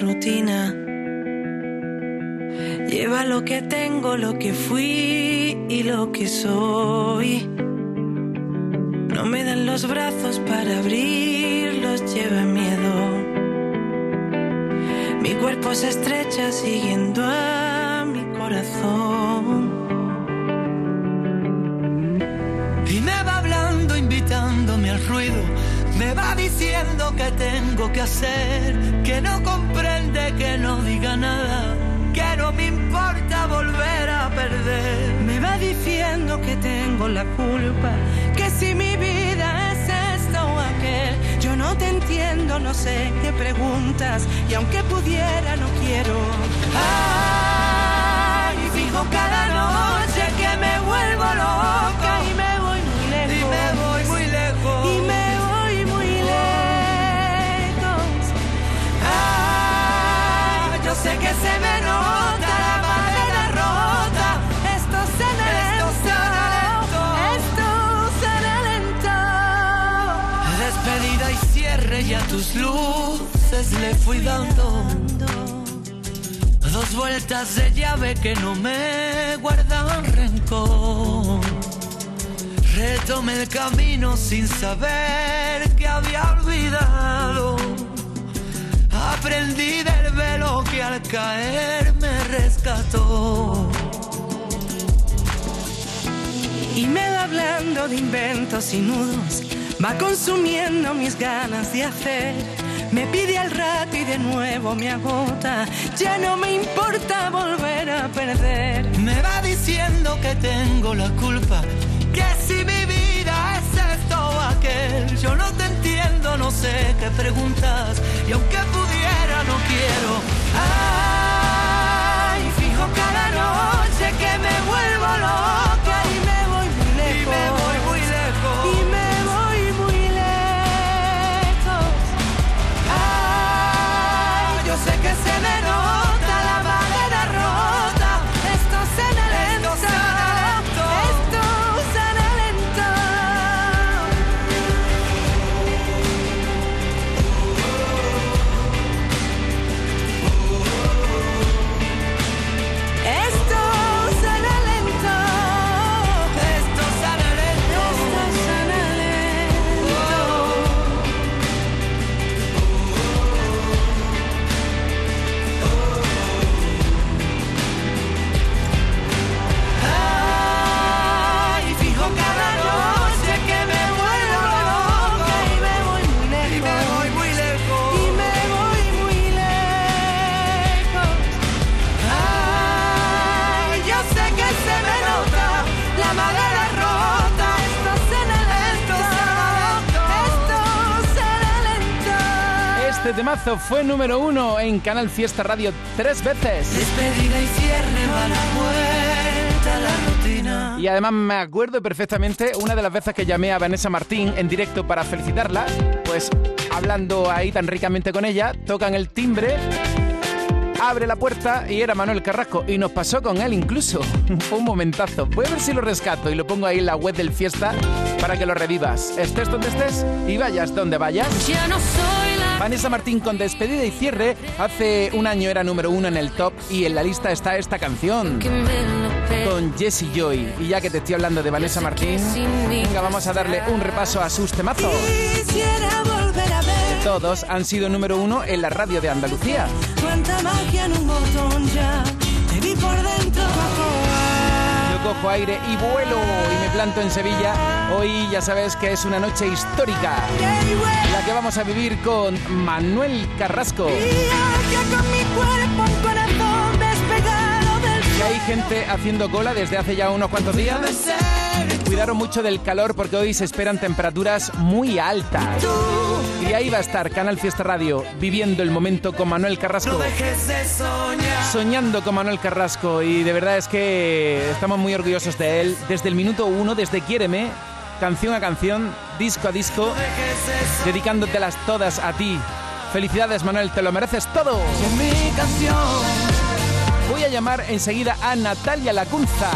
rutina. Lleva lo que tengo, lo que fui y lo que soy. No me dan los brazos para abrirlos, lleva miedo. Mi cuerpo se estrecha siguiendo a mi corazón. Me va diciendo que tengo que hacer, que no comprende, que no diga nada, que no me importa volver a perder. Me va diciendo que tengo la culpa, que si mi vida es esto o aquel, yo no te entiendo, no sé qué preguntas, y aunque pudiera, no quiero. Ay, fijo cada noche que me vuelvo loca luces le fui dando dos vueltas de llave que no me guardan rencor. Retomé el camino sin saber que había olvidado. Aprendí del velo que al caer me rescató. Y me va hablando de inventos y nudos, va consumiendo mis ganas de hacer. Me pide al rato y de nuevo me agota, ya no me importa volver a perder. Me va diciendo que tengo la culpa, que si mi vida es esto o aquel, yo no te entiendo, no sé qué preguntas, y aunque pudiera no quiero. Ay, temazo fue número uno en Canal Fiesta Radio tres veces. Despedida y cierre va la vuelta a la rutina. Y además me acuerdo perfectamente una de las veces que llamé a Vanessa Martín en directo para felicitarla, pues hablando ahí tan ricamente con ella, tocan el timbre, abre la puerta y era Manuel Carrasco y nos pasó con él incluso. Un momentazo. Voy a ver si lo rescato y lo pongo ahí en la web del Fiesta para que lo revivas. Estés donde estés y vayas donde vayas. Ya no soy la Vanessa Martín con despedida y cierre. Hace un año era número uno en el top y en la lista está esta canción con Jessie Joy. Y ya que te estoy hablando de Vanessa Martín, venga, vamos a darle un repaso a sus temazos. Todos han sido número uno en la radio de Andalucía. cuánta magia en un botón ya. Cojo aire y vuelo y me planto en Sevilla. Hoy ya sabes que es una noche histórica, la que vamos a vivir con Manuel Carrasco. hay gente haciendo cola desde hace ya unos cuantos días. Cuidaron mucho del calor porque hoy se esperan temperaturas muy altas. Y ahí va a estar Canal Fiesta Radio viviendo el momento con Manuel Carrasco. Dejes de soñar. Soñando con Manuel Carrasco y de verdad es que estamos muy orgullosos de él. Desde el minuto uno, desde Quiéreme, canción a canción, disco a disco, de dedicándotelas todas a ti. Felicidades Manuel, te lo mereces todo. En mi canción, Voy a llamar enseguida a Natalia Lacunza.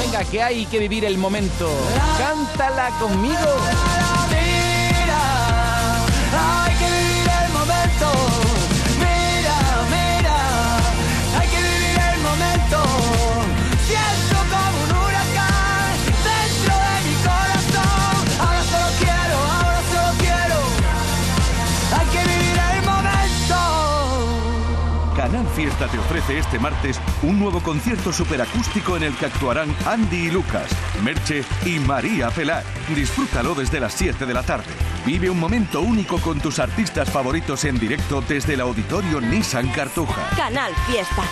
Venga, que hay que vivir el momento. Cántala conmigo. Fiesta te ofrece este martes un nuevo concierto superacústico en el que actuarán Andy y Lucas, Merche y María Pelar. Disfrútalo desde las 7 de la tarde. Vive un momento único con tus artistas favoritos en directo desde el auditorio Nissan Cartuja. Canal Fiesta.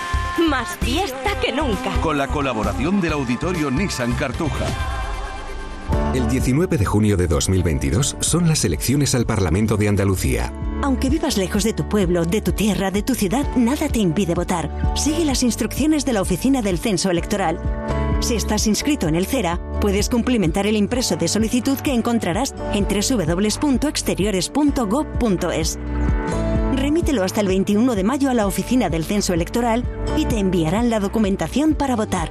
Más fiesta que nunca. Con la colaboración del auditorio Nissan Cartuja. El 19 de junio de 2022 son las elecciones al Parlamento de Andalucía. Aunque vivas lejos de tu pueblo, de tu tierra, de tu ciudad, nada te impide votar. Sigue las instrucciones de la Oficina del Censo Electoral. Si estás inscrito en el CERA, puedes cumplimentar el impreso de solicitud que encontrarás en www.exteriores.gov.es. Remítelo hasta el 21 de mayo a la Oficina del Censo Electoral y te enviarán la documentación para votar.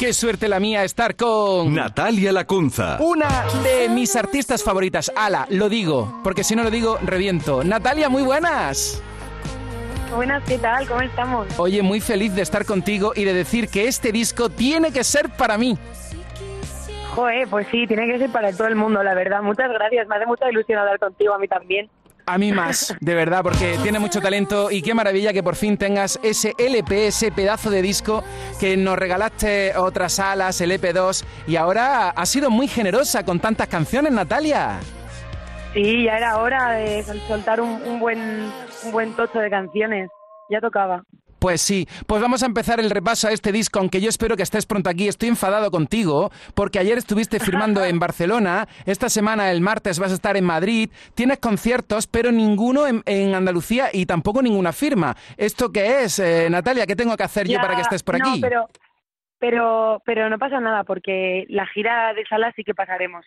Qué suerte la mía estar con... Natalia Lacunza. Una de mis artistas favoritas. Ala, lo digo, porque si no lo digo, reviento. Natalia, muy buenas. Buenas, ¿qué tal? ¿Cómo estamos? Oye, muy feliz de estar contigo y de decir que este disco tiene que ser para mí. Joder, pues sí, tiene que ser para todo el mundo, la verdad. Muchas gracias, me hace mucha ilusión hablar contigo, a mí también. A mí más, de verdad, porque tiene mucho talento y qué maravilla que por fin tengas ese LP, ese pedazo de disco que nos regalaste otras alas, el EP2, y ahora has sido muy generosa con tantas canciones, Natalia. Sí, ya era hora de soltar un, un buen, un buen tocho de canciones, ya tocaba. Pues sí, pues vamos a empezar el repaso a este disco, aunque yo espero que estés pronto aquí. Estoy enfadado contigo porque ayer estuviste firmando en Barcelona, esta semana, el martes, vas a estar en Madrid, tienes conciertos, pero ninguno en, Andalucía y tampoco ninguna firma. ¿Esto qué es, eh, Natalia? ¿Qué tengo que hacer yo para que estés por aquí? No, pero, pero, pero no pasa nada porque la gira de sala sí que pasaremos.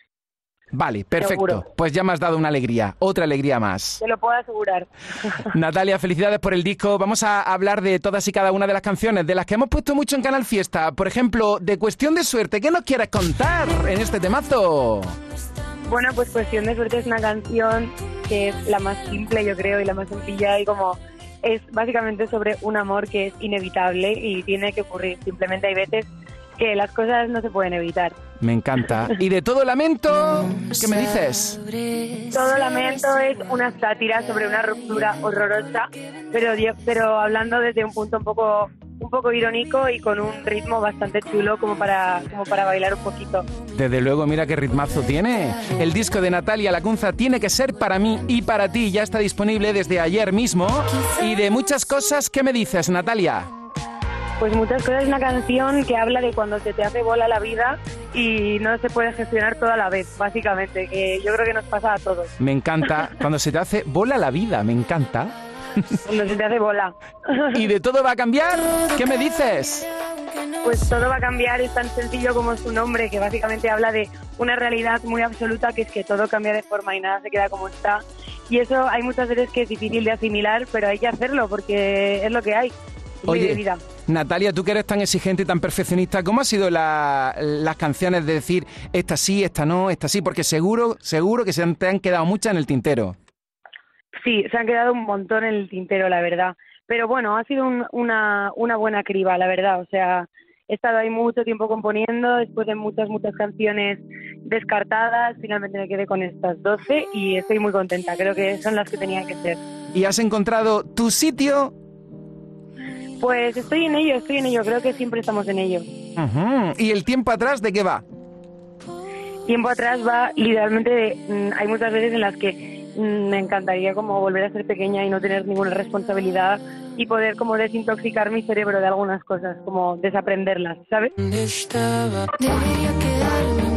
Vale, perfecto. Pues ya me has dado una alegría, otra alegría más. Te lo puedo asegurar. Natalia, felicidades por el disco. Vamos a hablar de todas y cada una de las canciones, de las que hemos puesto mucho en Canal Fiesta. Por ejemplo, de Cuestión de Suerte. ¿Qué nos quieres contar en este temazo? Bueno, pues Cuestión de Suerte es una canción que es la más simple, yo creo, y la más sencilla y como es básicamente sobre un amor que es inevitable y tiene que ocurrir. Simplemente hay veces que las cosas no se pueden evitar. Me encanta. ¿Y de todo lamento? ¿Qué me dices? Todo lamento es una sátira sobre una ruptura horrorosa, pero, pero hablando desde un punto un poco un poco irónico y con un ritmo bastante chulo como para, como para bailar un poquito. Desde luego, mira qué ritmazo tiene. El disco de Natalia Lacunza tiene que ser para mí y para ti. Ya está disponible desde ayer mismo. Y de muchas cosas, ¿qué me dices, Natalia? Pues muchas cosas. Es una canción que habla de cuando se te hace bola la vida y no se puede gestionar toda la vez, básicamente, que yo creo que nos pasa a todos. Me encanta. Cuando se te hace bola la vida, me encanta. Cuando se te hace bola. ¿Y de todo va a cambiar? ¿Qué me dices? Pues todo va a cambiar, es tan sencillo como su nombre, que básicamente habla de una realidad muy absoluta, que es que todo cambia de forma y nada se queda como está. Y eso hay muchas veces que es difícil de asimilar, pero hay que hacerlo porque es lo que hay. Oye, Natalia, tú que eres tan exigente y tan perfeccionista, ¿cómo han sido las canciones de decir esta sí, esta no, esta sí? Porque seguro, seguro que se te han quedado muchas en el tintero. Sí, se han quedado un montón en el tintero, la verdad. Pero bueno, ha sido una, una buena criba, la verdad. O sea, he estado ahí mucho tiempo componiendo, después de muchas, muchas canciones descartadas, finalmente me quedé con estas 12 y estoy muy contenta. Creo que son las que tenían que ser. ¿Y has encontrado tu sitio pues estoy en ello, estoy en ello, creo que siempre estamos en ello. ¿Y el tiempo atrás de qué va? Tiempo atrás va literalmente, mm, hay muchas veces en las que mm, me encantaría como volver a ser pequeña y no tener ninguna responsabilidad y poder como desintoxicar mi cerebro de algunas cosas, como desaprenderlas, ¿sabes? Debería quedarme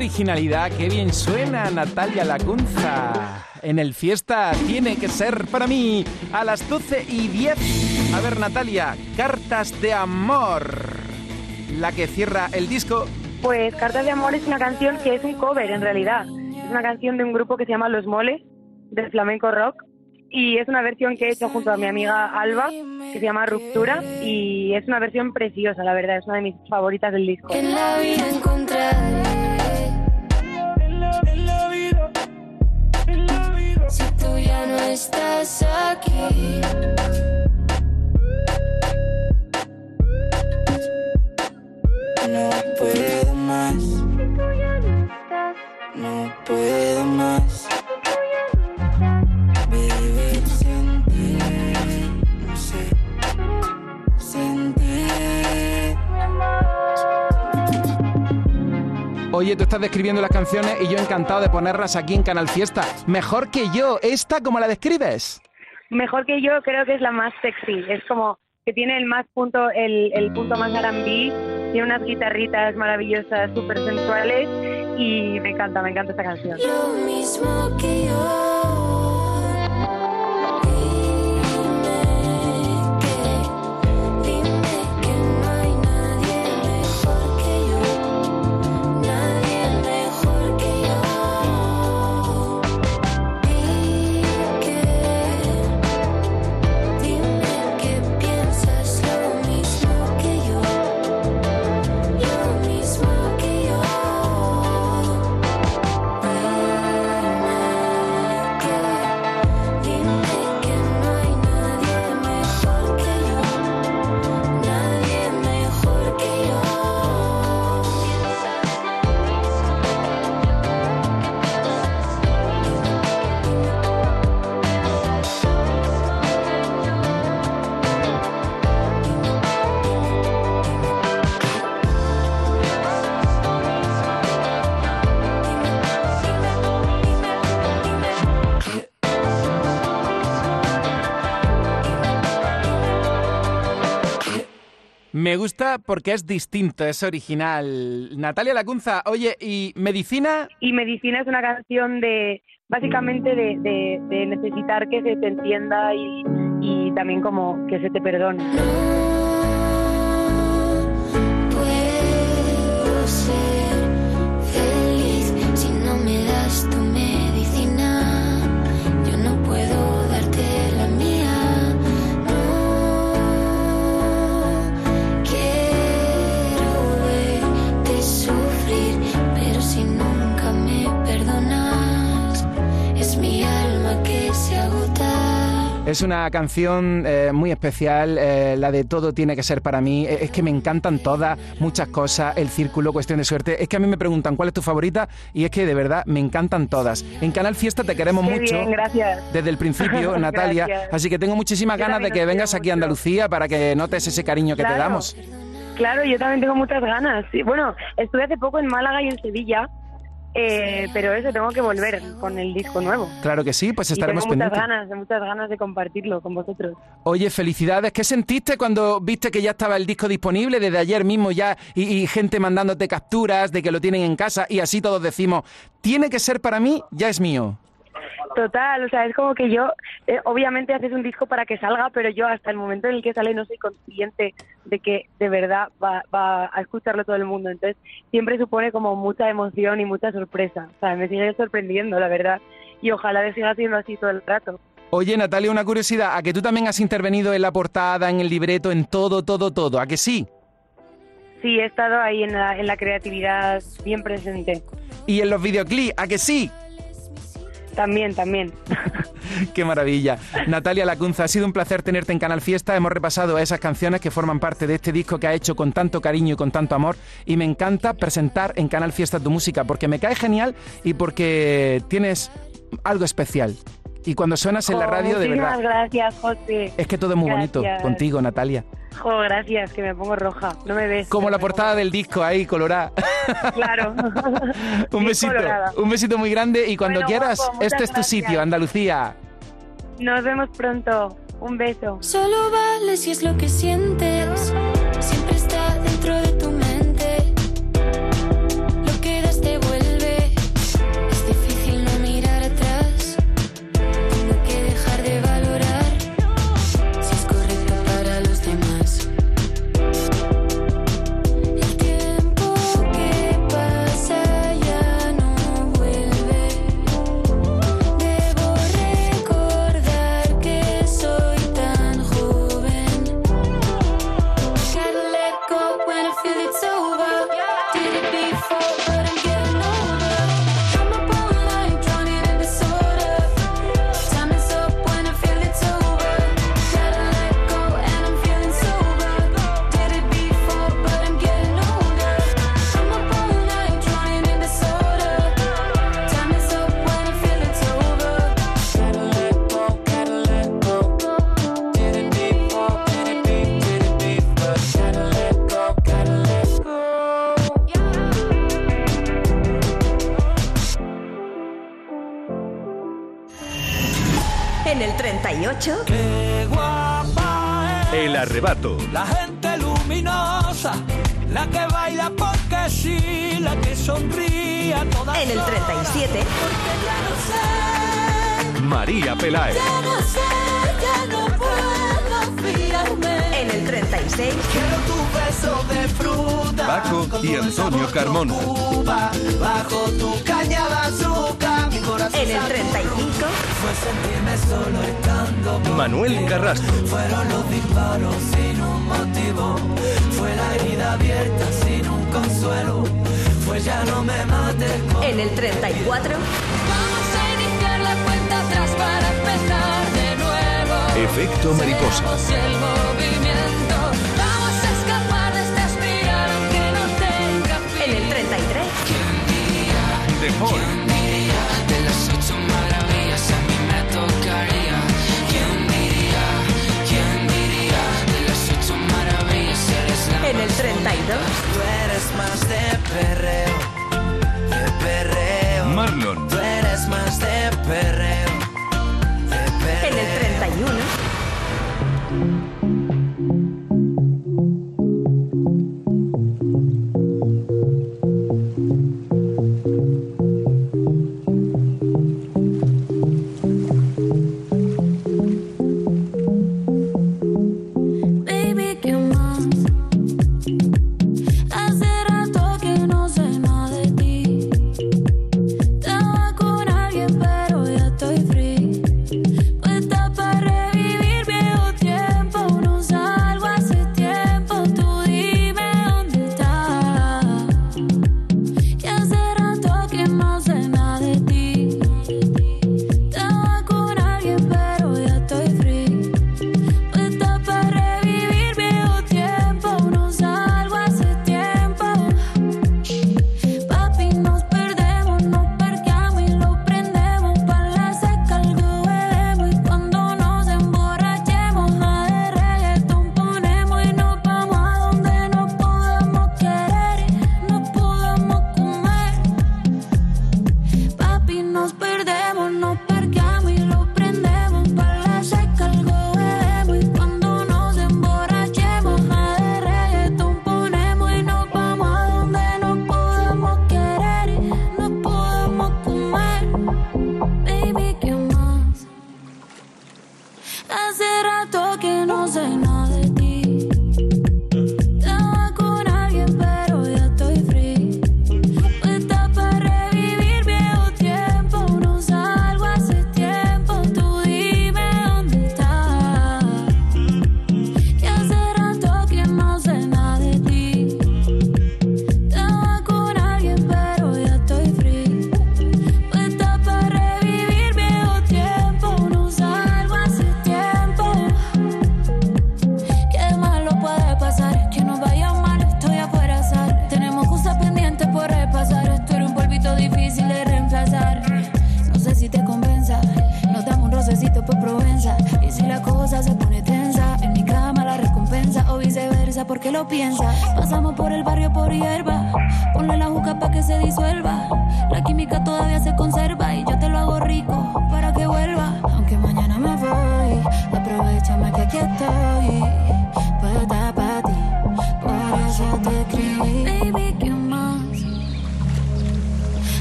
originalidad, qué bien suena Natalia Lacunza. En el fiesta tiene que ser para mí a las 12 y 10. A ver, Natalia, Cartas de Amor. La que cierra el disco. Pues Cartas de Amor es una canción que es un cover en realidad. Es una canción de un grupo que se llama Los Moles, de flamenco rock. Y es una versión que he hecho junto a mi amiga Alba, que se llama Ruptura. Y es una versión preciosa, la verdad. Es una de mis favoritas del disco. En la vida Si tú ya no estás aquí. Oye, tú estás describiendo las canciones y yo encantado de ponerlas aquí en Canal Fiesta. Mejor que yo, ¿esta cómo la describes? Mejor que yo creo que es la más sexy. Es como que tiene el más punto, el, el punto más R&B, tiene unas guitarritas maravillosas, súper sensuales y me encanta, me encanta esta canción. Lo mismo que yo. Me gusta porque es distinto, es original. Natalia Lacunza, oye, ¿y medicina? Y Medicina es una canción de, básicamente, de, de- de necesitar que se te entienda y, y también como que se te perdone. Es una canción eh, muy especial, eh, la de Todo tiene que ser para mí. Eh, Es que me encantan todas, muchas cosas, el círculo, cuestión de suerte. Es que a mí me preguntan cuál es tu favorita y es que de verdad me encantan todas. En Canal Fiesta te queremos Qué mucho. bien, gracias. Desde el principio, Natalia. Gracias. Así que tengo muchísimas Yo ganas de que vengas aquí a. Andalucía para que notes ese cariño que te damos. Claro, yo también tengo muchas ganas. Sí, bueno, estuve hace poco en Málaga y en Sevilla, eh, pero eso, tengo que volver con el disco nuevo. Claro que sí, pues Y estaremos tengo muchas pendientes. ganas, de muchas ganas de compartirlo con vosotros. Oye, felicidades. ¿Qué sentiste cuando viste que ya estaba el disco disponible desde ayer mismo ya y, y gente mandándote capturas de que lo tienen en casa y así todos decimos, tiene que ser para mí, ya es mío? Total, o sea, es como que yo, eh, obviamente haces un disco para que salga, pero yo hasta el momento en el que sale no soy consciente de que de verdad va, va a escucharlo todo el mundo. Entonces, siempre supone como mucha emoción y mucha sorpresa. O sea, me sigue sorprendiendo, la verdad. Y ojalá le siga siendo así todo el rato. Oye, Natalia, una curiosidad, ¿a que tú también has intervenido en la portada, en el libreto, en todo, todo, todo? ¿A que sí? Sí, he estado ahí en la, en la creatividad bien presente. Y en los videoclips, ¿a que sí? También, también. Qué maravilla. Natalia Lacunza, ha sido un placer tenerte en Canal Fiesta. Hemos repasado esas canciones que forman parte de este disco que ha hecho con tanto cariño y con tanto amor. Y me encanta presentar en Canal Fiesta tu música porque me cae genial y porque tienes algo especial. Y cuando suenas en la Jo, radio, de muchísimas verdad, gracias, José. es que todo es muy bonito contigo, Natalia. Jo, gracias, que me pongo roja. No me ves. Como la portada del disco ahí, colorada. Claro. un besito, colorada. un besito muy grande y cuando Bueno, quieras, guapo, este es tu gracias. sitio, Andalucía. Nos vemos pronto. Un beso. Solo vale si es lo que sientes. hecho? ¡Qué guapa es El arrebato. La gente luminosa, la que baila porque sí, la que sonríe a todas En el 37. Porque ya no sé, María Peláez. Ya no sé, ya no sé confiarme. En el 36. Quiero tu beso de fruta. Paco y Antonio Carmona. Cuba, bajo tu caña de azúcar. Mi corazón en el 35. Fue sentirme solo estando Manuel Carrasco. Fueron los disparos sin un motivo. Fue la herida abierta sin un consuelo. Fue ya no me mates. En el 34. Vamos Efecto mariposa. En el 33. The Hall. De las ocho maravillas a mí me tocaría. ¿Quién diría? ¿Quién diría? De las ocho maravillas eres la En el 32. Tú eres más de perreo.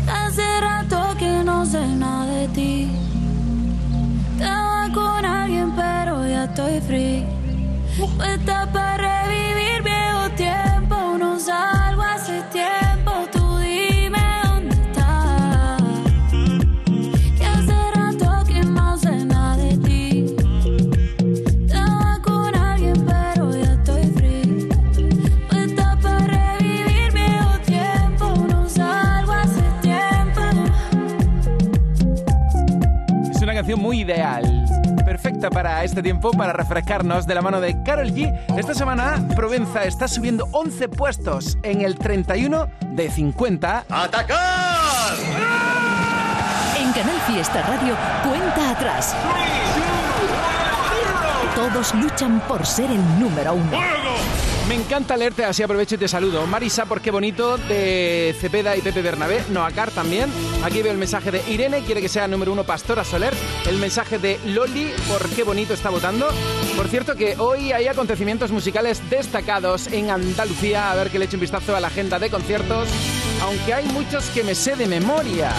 Hace rato que no sé nada de ti. Estaba con alguien, pero ya estoy free. Puesta para Perfecta para este tiempo, para refrescarnos de la mano de Carol G. Esta semana, Provenza está subiendo 11 puestos en el 31 de 50. ¡Atacar! En Canal Fiesta Radio, cuenta atrás. Todos luchan por ser el número uno. Me encanta leerte, así aprovecho y te saludo. Marisa, por qué bonito, de Cepeda y Pepe Bernabé. Noacar también. Aquí veo el mensaje de Irene, quiere que sea número uno Pastora Soler. El mensaje de Loli, por qué bonito está votando. Por cierto que hoy hay acontecimientos musicales destacados en Andalucía. A ver que le echo un vistazo a la agenda de conciertos. Aunque hay muchos que me sé de memoria.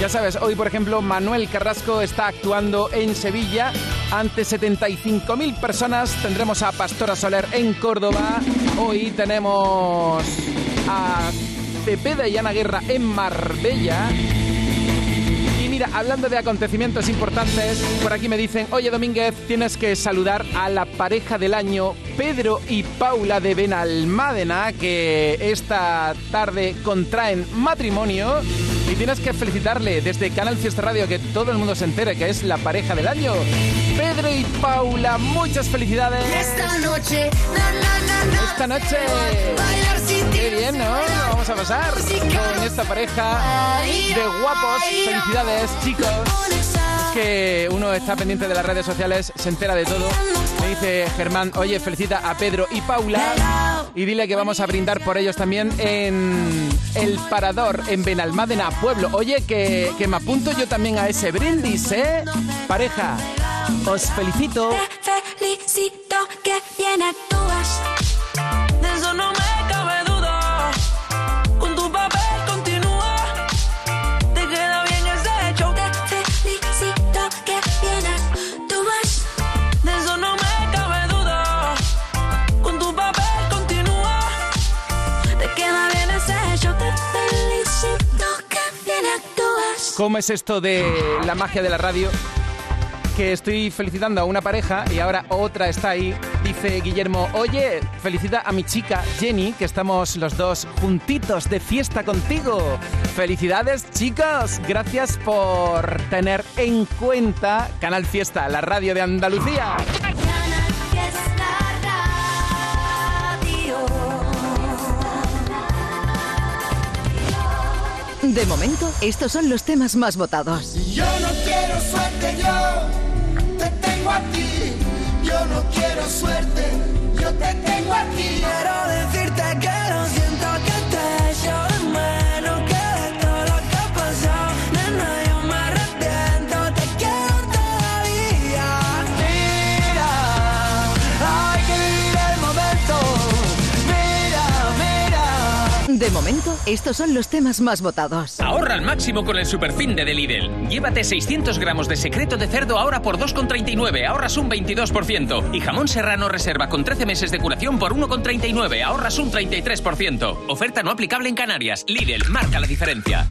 Ya sabes, hoy por ejemplo Manuel Carrasco está actuando en Sevilla ante 75.000 personas. Tendremos a Pastora Soler en Córdoba. Hoy tenemos a Cepeda y Ana Guerra en Marbella. Mira, hablando de acontecimientos importantes, por aquí me dicen, oye Domínguez, tienes que saludar a la pareja del año, Pedro y Paula de Benalmádena, que esta tarde contraen matrimonio. Y tienes que felicitarle desde Canal Fiesta Radio, que todo el mundo se entere que es la pareja del año. Pedro y Paula, muchas felicidades. Esta noche, na, na, na, Esta noche. bailar sin ti. Qué bien, ¿no? Lo vamos a pasar con esta pareja de guapos. Felicidades, chicos. Es que uno está pendiente de las redes sociales, se entera de todo. Me dice Germán, oye, felicita a Pedro y Paula y dile que vamos a brindar por ellos también en El Parador, en Benalmádena, Pueblo. Oye, que, que me apunto yo también a ese brindis, ¿eh? Pareja, os felicito. Felicito que ¿Cómo es esto de la magia de la radio? Que estoy felicitando a una pareja y ahora otra está ahí. Dice Guillermo, oye, felicita a mi chica Jenny, que estamos los dos juntitos de fiesta contigo. Felicidades chicos, gracias por tener en cuenta Canal Fiesta, la radio de Andalucía. De momento, estos son los temas más votados. Yo no quiero suerte, yo te tengo a ti. Yo no quiero suerte, yo te tengo a ti. Quiero decirte que lo estos son los temas más votados. Ahorra al máximo con el superfin de The Lidl. Llévate 600 gramos de secreto de cerdo ahora por 2,39, ahorras un 22%. Y jamón serrano reserva con 13 meses de curación por 1,39, ahorras un 33%. Oferta no aplicable en Canarias. Lidl, marca la diferencia.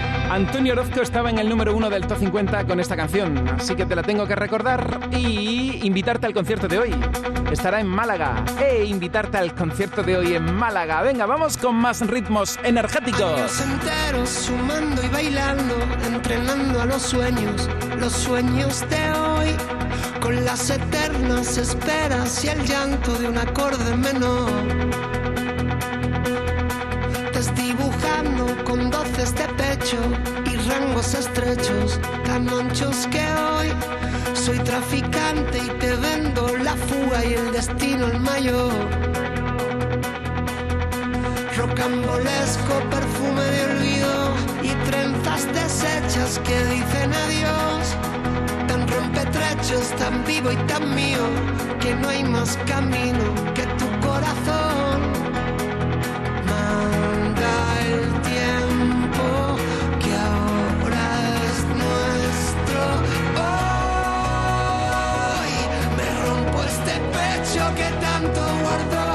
Antonio Orozco estaba en el número uno del Top 50 con esta canción, así que te la tengo que recordar y invitarte al concierto de hoy. Estará en Málaga. E invitarte al concierto de hoy en Málaga. Venga, vamos con más ritmos energéticos. Años enteros sumando y bailando, entrenando a los sueños, los sueños de hoy. Con las eternas esperas y el llanto de un acorde menor. Desdibujando con doces de pecho y rangos estrechos, tan anchos que hoy soy traficante y te vendo la fuga y el destino el mayor. Rocambolesco perfume de olvido y trenzas deshechas que dicen adiós. Tan rompetrechos, tan vivo y tan mío, que no hay más camino que tu corazón. Pecho que tanto guardó.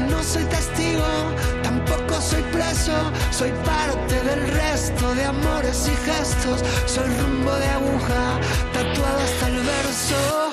no soy testigo, tampoco soy preso, soy parte del resto de amores y gestos, soy rumbo de aguja, tatuado hasta el verso.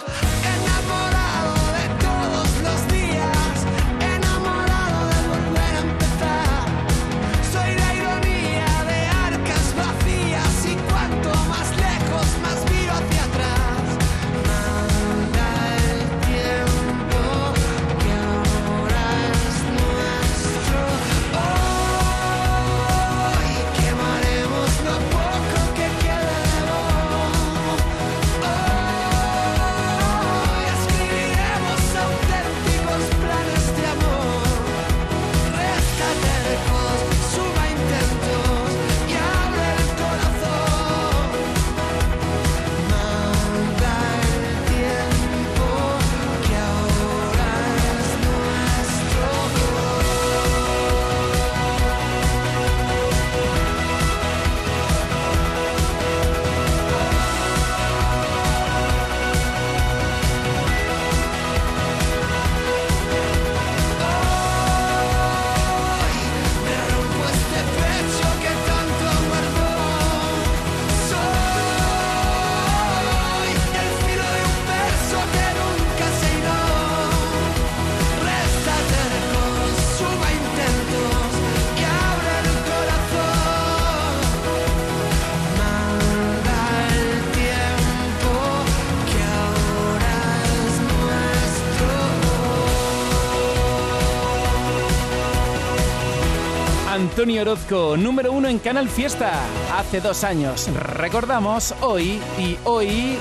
Orozco, número uno en Canal Fiesta, hace dos años. Recordamos hoy y hoy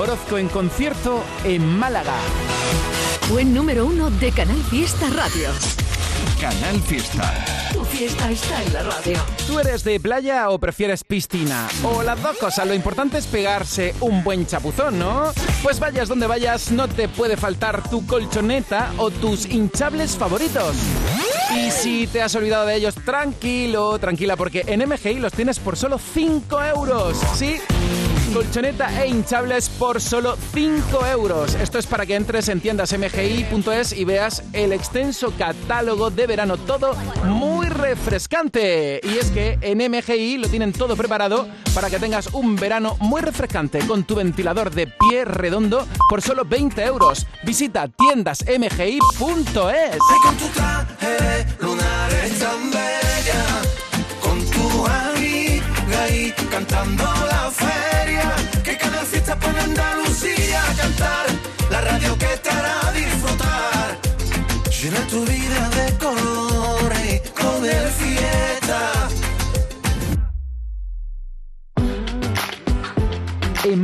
Orozco en concierto en Málaga. Fue número uno de Canal Fiesta Radio. Canal Fiesta. Tu fiesta está en la radio. ¿Tú eres de playa o prefieres piscina? O las dos cosas, lo importante es pegarse un buen chapuzón, ¿no? Pues vayas donde vayas, no te puede faltar tu colchoneta o tus hinchables favoritos. Y si te has olvidado de ellos, tranquilo, tranquila, porque en MGI los tienes por solo 5 euros. ¿Sí? Colchoneta e hinchables por solo 5 euros. Esto es para que entres en tiendas mgi.es y veas el extenso catálogo de verano. Todo muy refrescante. Y es que en MGI lo tienen todo preparado para que tengas un verano muy refrescante con tu ventilador de pie redondo por solo 20 euros. Visita tiendasmgi.es.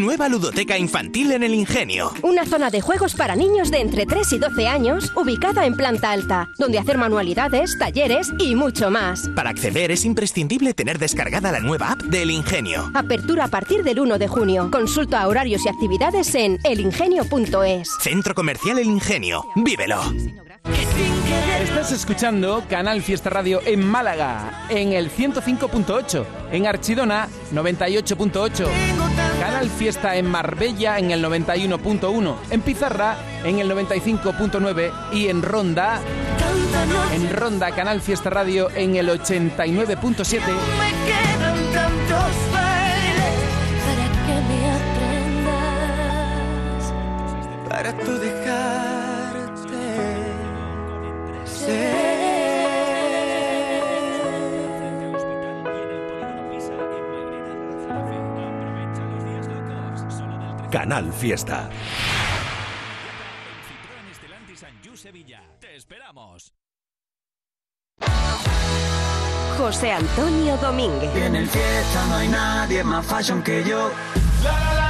Nueva ludoteca infantil en el Ingenio. Una zona de juegos para niños de entre 3 y 12 años, ubicada en planta alta, donde hacer manualidades, talleres y mucho más. Para acceder es imprescindible tener descargada la nueva app del Ingenio. Apertura a partir del 1 de junio. Consulta horarios y actividades en elingenio.es. Centro Comercial El Ingenio. Vívelo. Estás escuchando Canal Fiesta Radio en Málaga, en el 105.8, en Archidona 98.8, Canal Fiesta en Marbella en el 91.1, en Pizarra en el 95.9 y en Ronda, en Ronda Canal Fiesta Radio en el 89.7. Me quedan tantos bailes para que Canal Fiesta. Te esperamos. José Antonio Domínguez. En el fiesta no hay nadie más fashion que yo. no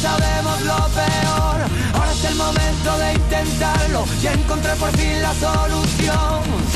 Sabemos lo peor, ahora es el momento de intentarlo y encontrar por fin la solución.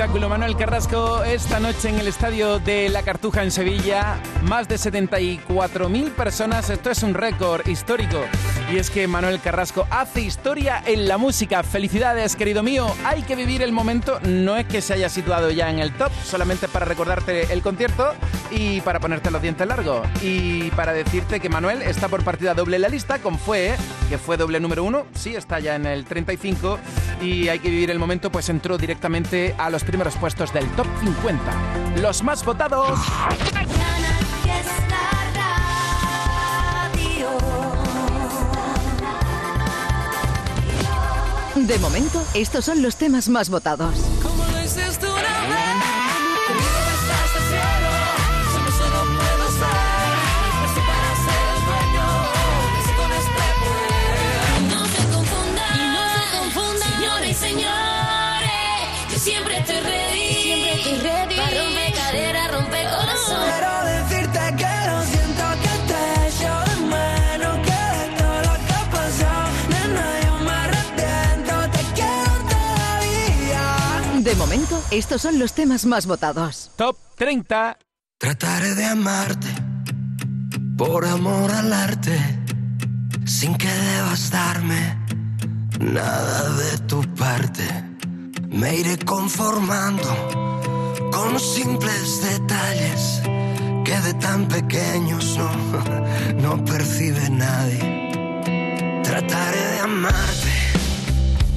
Espectáculo. Manuel Carrasco esta noche en el estadio de La Cartuja en Sevilla. Más de 74.000 personas. Esto es un récord histórico. Y es que Manuel Carrasco hace historia en la música. Felicidades, querido mío. Hay que vivir el momento. No es que se haya situado ya en el top, solamente para recordarte el concierto y para ponerte los dientes largos. Y para decirte que Manuel está por partida doble en la lista con Fue, que fue doble número uno. Sí, está ya en el 35. Y hay que vivir el momento, pues entró directamente a los primeros puestos del top 50. Los más votados. De momento, estos son los temas más votados. Estos son los temas más votados. Top 30. Trataré de amarte Por amor al arte Sin que debas darme Nada de tu parte Me iré conformando Con simples detalles que de tan pequeños no, no percibe nadie. Trataré de amarte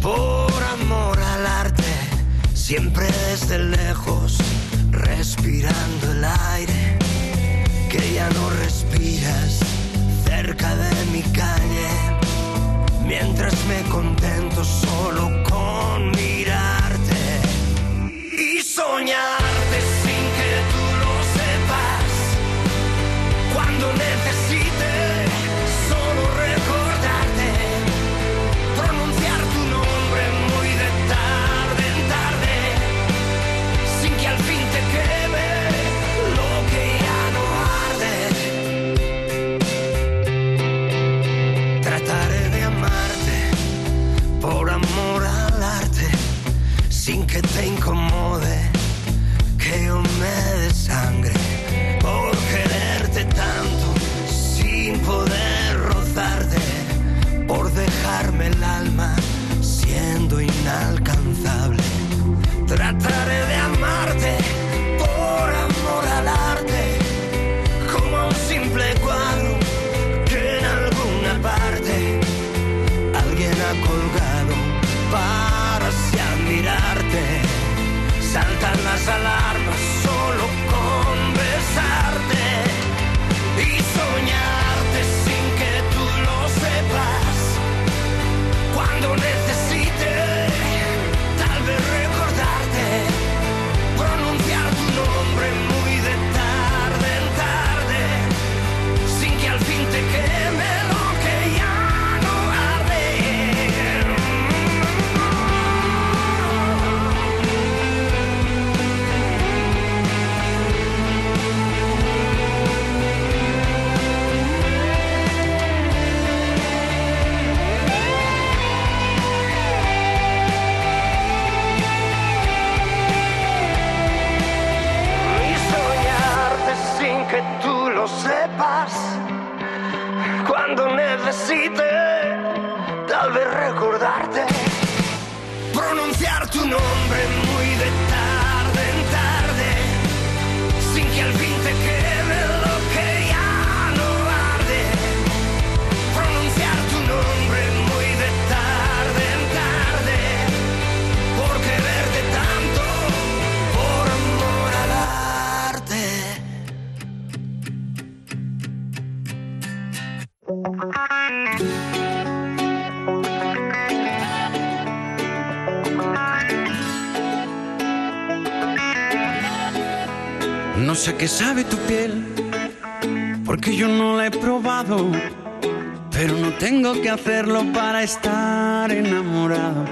por amor al arte, siempre desde lejos, respirando el aire que ya no respiras cerca de mi calle, mientras me contento lo sepas. Cuando necesite, tal vez recordarte, pronunciar tu nombre sé qué sabe tu piel, porque yo no la he probado, pero no tengo que hacerlo para estar enamorado.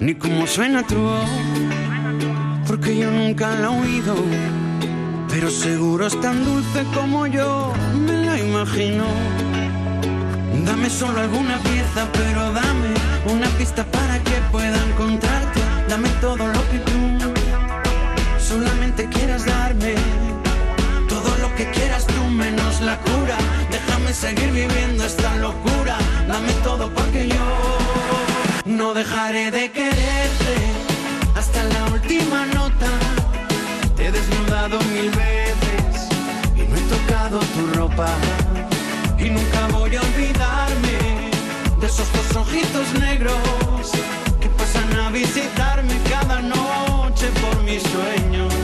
Ni cómo suena tu voz, porque yo nunca la he oído, pero seguro es tan dulce como yo me la imagino. Dame solo alguna pieza, pero dame una pista para que pueda encontrarte. Dame todo lo que tú la cura. Déjame seguir viviendo esta locura. Dame todo porque yo no dejaré de quererte hasta la última nota. Te he desnudado mil veces y no he tocado tu ropa. Y nunca voy a olvidarme de esos dos ojitos negros que pasan a visitarme cada noche por mis sueños.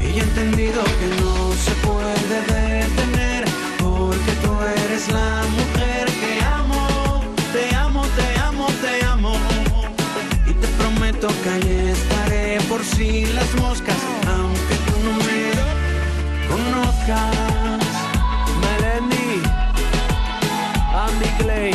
Y he entendido que no se puede detener porque tú eres la mujer que amo. Te amo, te amo, te amo. Y te prometo que ahí estaré por si las moscas, aunque tú no me conozcas. Melendi, Andy Clay,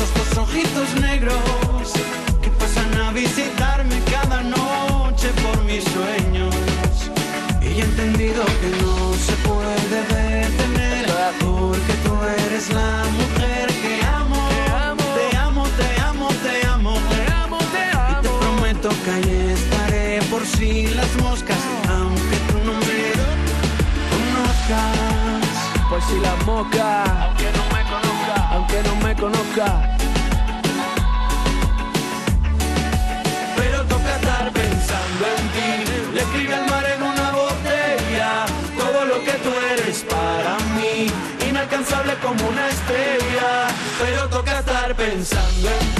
esos dos ojitos negros que pasan a visitarme cada noche por mis sueños. Y he entendido que no se puede detener porque tú eres la mujer que amo. Te amo, te amo, te amo. Y te prometo que ahí estaré por si las moscas, aunque tú no me conozcas. Por si la mosca, conozca. Pero toca estar pensando en ti. Le escribe al mar en una botella todo lo que tú eres para mí. Inalcanzable como una estrella. Pero toca estar pensando en ti.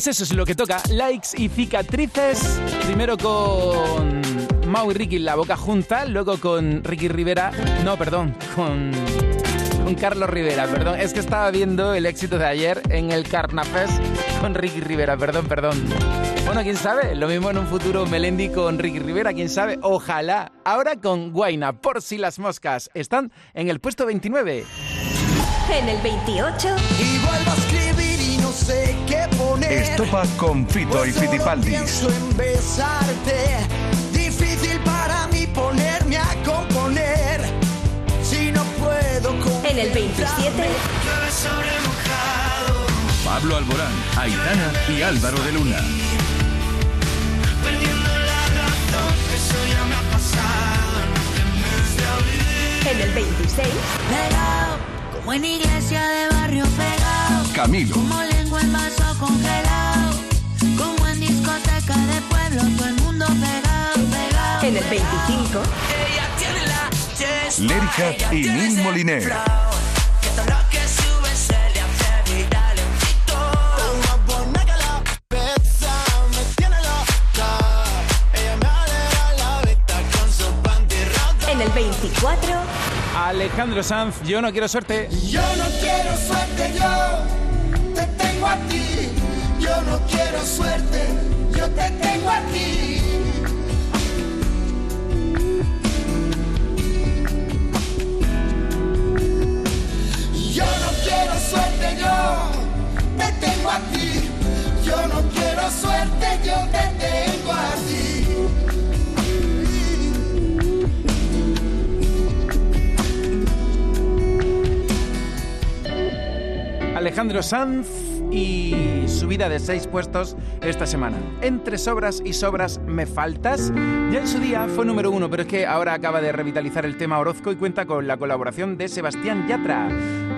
Pues eso es lo que toca. Likes y cicatrices. Primero con Mau y Ricky en la boca junta, luego con Ricky Rivera. No, perdón, con. Con Carlos Rivera, perdón. Es que estaba viendo el éxito de ayer en el Carnafest con Ricky Rivera, perdón, perdón. Bueno, quién sabe, lo mismo en un futuro Melendi con Ricky Rivera, quién sabe, ojalá. Ahora con Guaina, por si las moscas. Están en el puesto 29. En el 28. Y vuelvo a escribir no sé qué poner. Estopa con Fito y Pues solo Fitipaldis. pienso en besarte. Difícil para mí ponerme a componer. Si no puedo En el 27. Llueve sobre mojado. Pablo Alborán, Aitana y Álvaro de Luna. Perdiendo la razón. Eso ya me ha pasado. No te me de olvidar. En el 26. Pegado, como en iglesia de barrio pegado. Camilo. Como lengua en vaso congelado. Como en discoteca de pueblo, todo el mundo pegado, pegado. En el 25. Ella tiene la chesta. Lérica Ella y Nil Moliner. En el 24. Alejandro Sanz, yo no quiero suerte. Yo no quiero suerte, yo Yo no quiero suerte, yo te tengo a ti. Yo no quiero suerte, yo te tengo a ti. Yo no quiero suerte, yo te tengo a ti. Alejandro Sanz y subida de seis puestos esta semana. Entre sobras y sobras me faltas. Ya en su día fue número uno, pero es que ahora acaba de revitalizar el tema Orozco y cuenta con la colaboración de Sebastián Yatra.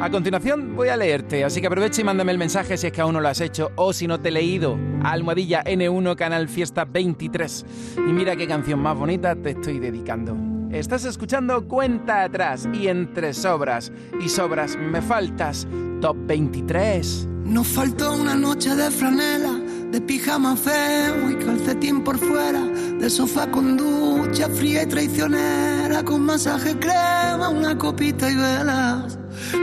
A continuación voy a leerte, así que aprovecha y mándame el mensaje si es que aún no lo has hecho o si no te he leído. Almohadilla N1 Canal Fiesta 23. Y mira qué canción más bonita te estoy dedicando. Estás escuchando Cuenta Atrás y entre sobras y sobras me faltas. Top 23. Nos faltó una noche de franela, de pijama feo y calcetín por fuera, de sofá con ducha fría y traicionera, con masaje crema, una copita y velas.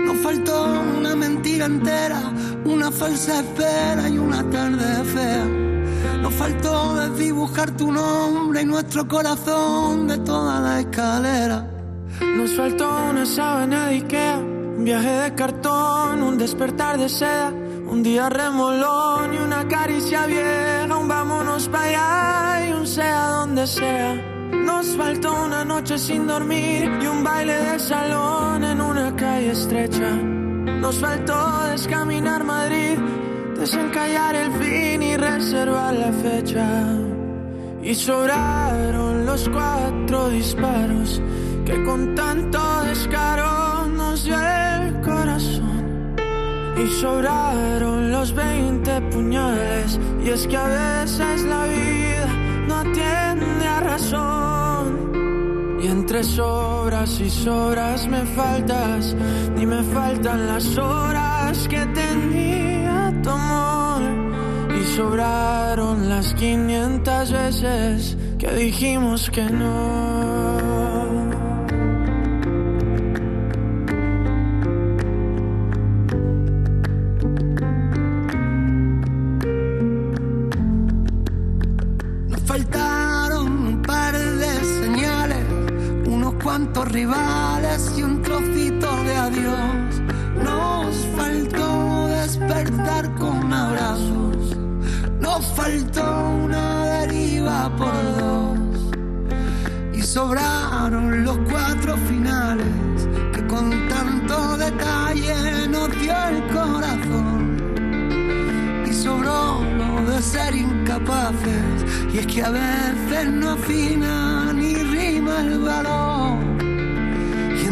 Nos faltó una mentira entera, una falsa espera y una tarde fea. Nos faltó desdibujar tu nombre y nuestro corazón de toda la escalera. Nos faltó una sábana de Ikea, un viaje de cartón, un despertar de seda, un día remolón y una caricia vieja, un vámonos para allá y un sea donde sea. Nos faltó una noche sin dormir y un baile de salón en una calle estrecha. Nos faltó descaminar Madrid, desencallar el fin y reservar la fecha. Y sobraron los cuatro disparos que con tanto descaro nos dio el corazón. Y sobraron los 20 puñales. Y es que a veces la vida no atiende a razón. Y entre sobras y sobras me faltas, ni me faltan las horas que tenía Y sobraron las 500 veces que dijimos que no. Nos faltaron un par de señales, unos cuantos rivales y un trocito de adiós. Nos faltó despertar nos faltó una deriva por dos. Y sobraron los cuatro finales que con tanto detalle nos dio el corazón y sobró lo de ser incapaces. Y es que a veces no afina ni rima el valor.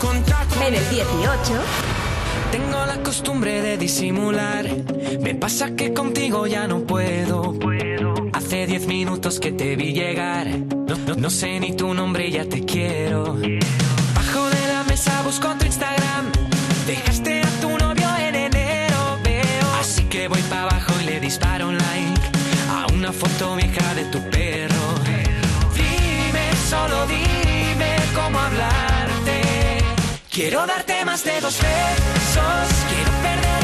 Con tacos En el 18. Tengo la costumbre de disimular. Me pasa que contigo ya no puedo. Hace diez minutos que te vi llegar. No, no- no sé ni tu nombre ya te quiero. Foto vieja de tu perro. Dime, solo dime cómo hablarte. Quiero darte más de dos besos. Quiero perder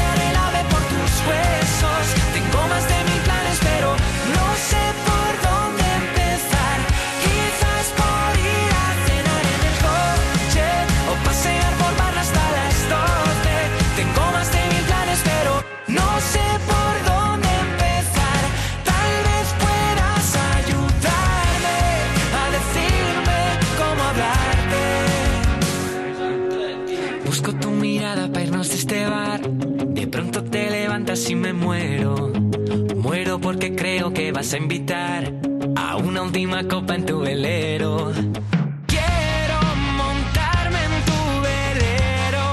muero. Muero porque creo que vas a invitar a una última copa en tu velero. Quiero montarme en tu velero.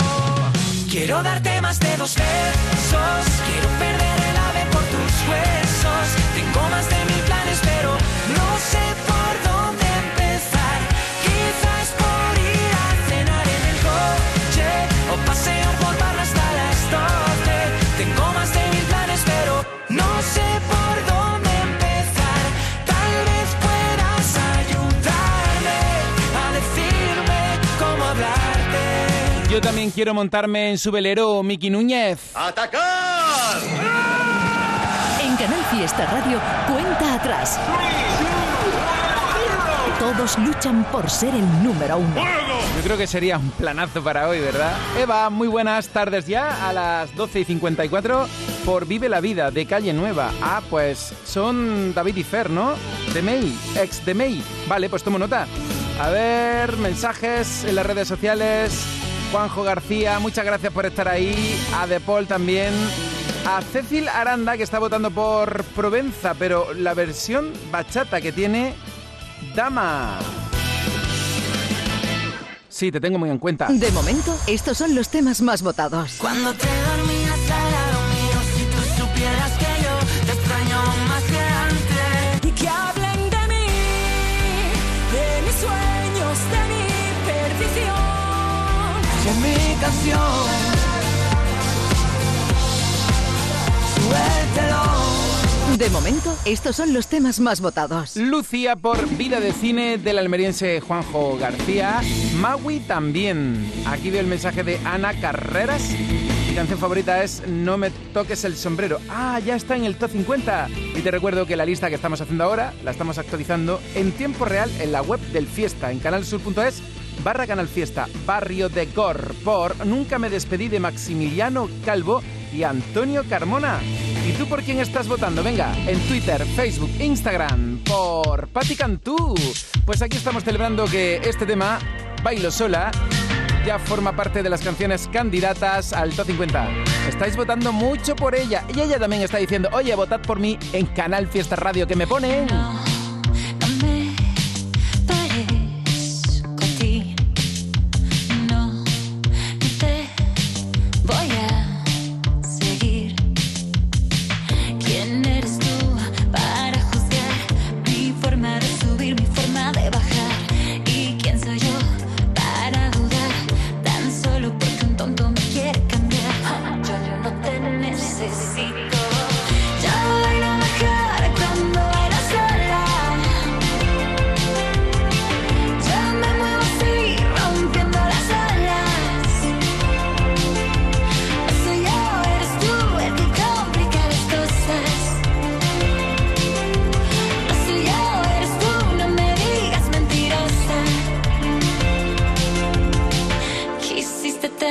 Quiero darte más de dos besos. Quiero perder el ave por tus huesos. Tengo más de mil planes, pero no sé por Quiero montarme en su velero, Miki Núñez. ¡Atacar! En Canal Fiesta Radio, cuenta atrás. Todos luchan por ser el número uno. Yo creo que sería un planazo para hoy, ¿verdad? Eva, muy buenas tardes ya, a las 12 y 54 por Vive la Vida de Calle Nueva. Ah, pues son David y Fer, ¿no? De May, ex de May. Vale, pues tomo nota. A ver, mensajes en las redes sociales. Juanjo García, muchas gracias por estar ahí. A De Paul también. A Cecil Aranda, que está votando por Provenza, pero la versión bachata que tiene Dama. Sí, te tengo muy en cuenta. De momento, estos son los temas más votados. Cuando te dormías De momento, estos son los temas más votados. Lucía por Vida de Cine del almeriense Juanjo García. Maui también. Aquí veo el mensaje de Ana Carreras. Mi canción favorita es No me toques el sombrero. Ah, ya está en el top 50. Y te recuerdo que la lista que estamos haciendo ahora la estamos actualizando en tiempo real en la web del Fiesta, en canalsur.es barra Canal Fiesta, Barrio de Gor, por Nunca me despedí de Maximiliano Calvo y Antonio Carmona. ¿Y tú por quién estás votando? Venga, en Twitter, Facebook, Instagram, por Patti Cantú. Pues aquí estamos celebrando que este tema, Bailo Sola, ya forma parte de las canciones candidatas al Top 50. Estáis votando mucho por ella. Y ella también está diciendo, oye, votad por mí en Canal Fiesta Radio, que me ponen...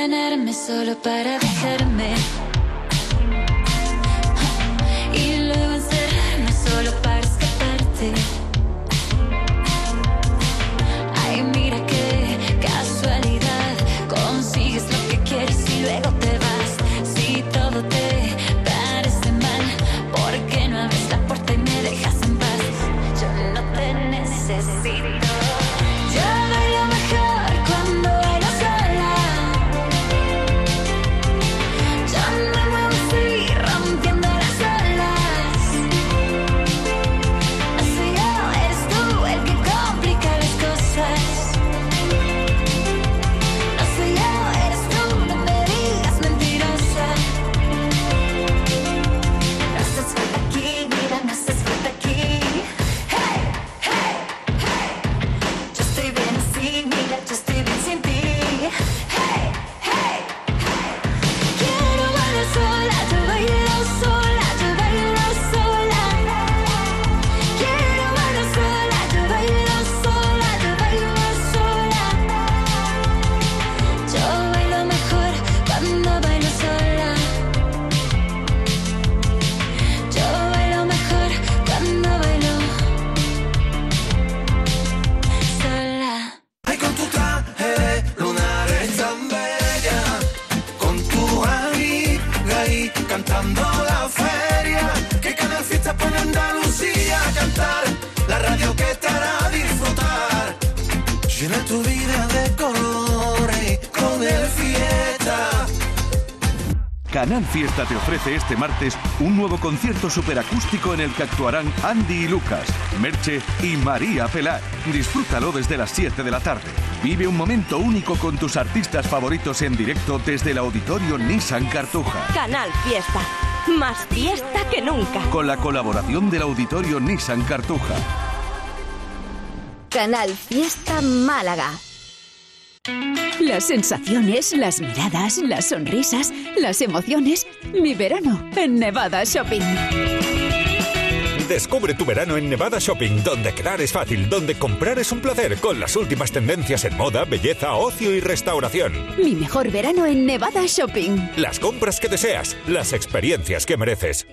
Quisiste tenerme solo para dejarme. Fiesta te ofrece este martes un nuevo concierto superacústico en el que actuarán Andy y Lucas, Merche y María Pelar. Disfrútalo desde las 7 de la tarde. Vive un momento único con tus artistas favoritos en directo desde el auditorio Nissan Cartuja. Canal Fiesta. Más fiesta que nunca. Con la colaboración del auditorio Nissan Cartuja. Canal Fiesta Málaga. Las sensaciones, las miradas, las sonrisas, las emociones. Mi verano en Nevada Shopping. Descubre tu verano en Nevada Shopping, donde quedar es fácil, donde comprar es un placer, con las últimas tendencias en moda, belleza, ocio y restauración. Mi mejor verano en Nevada Shopping. Las compras que deseas, las experiencias que mereces.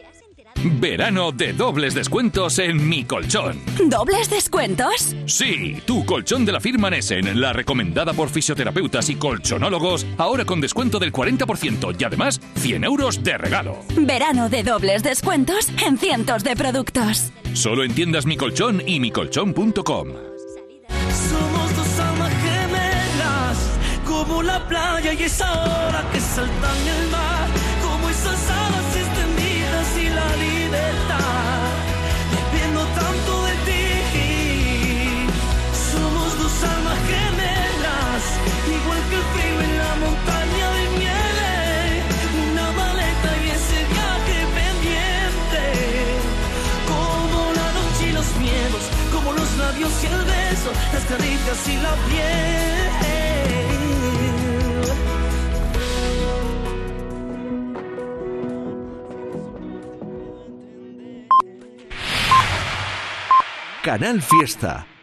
Verano de dobles descuentos en Mi Colchón. ¿Dobles descuentos? Sí, tu colchón de la firma Nessen, la recomendada por fisioterapeutas y colchonólogos, ahora con descuento del 40% y además 100 euros de regalo. Verano de dobles descuentos en cientos de productos. Solo en tiendas Mi Colchón y micolchón.com. Somos dos almas gemelas, como la playa y esa hora que saltan el mar, y el beso, las caricias y la piel. Canal Fiesta.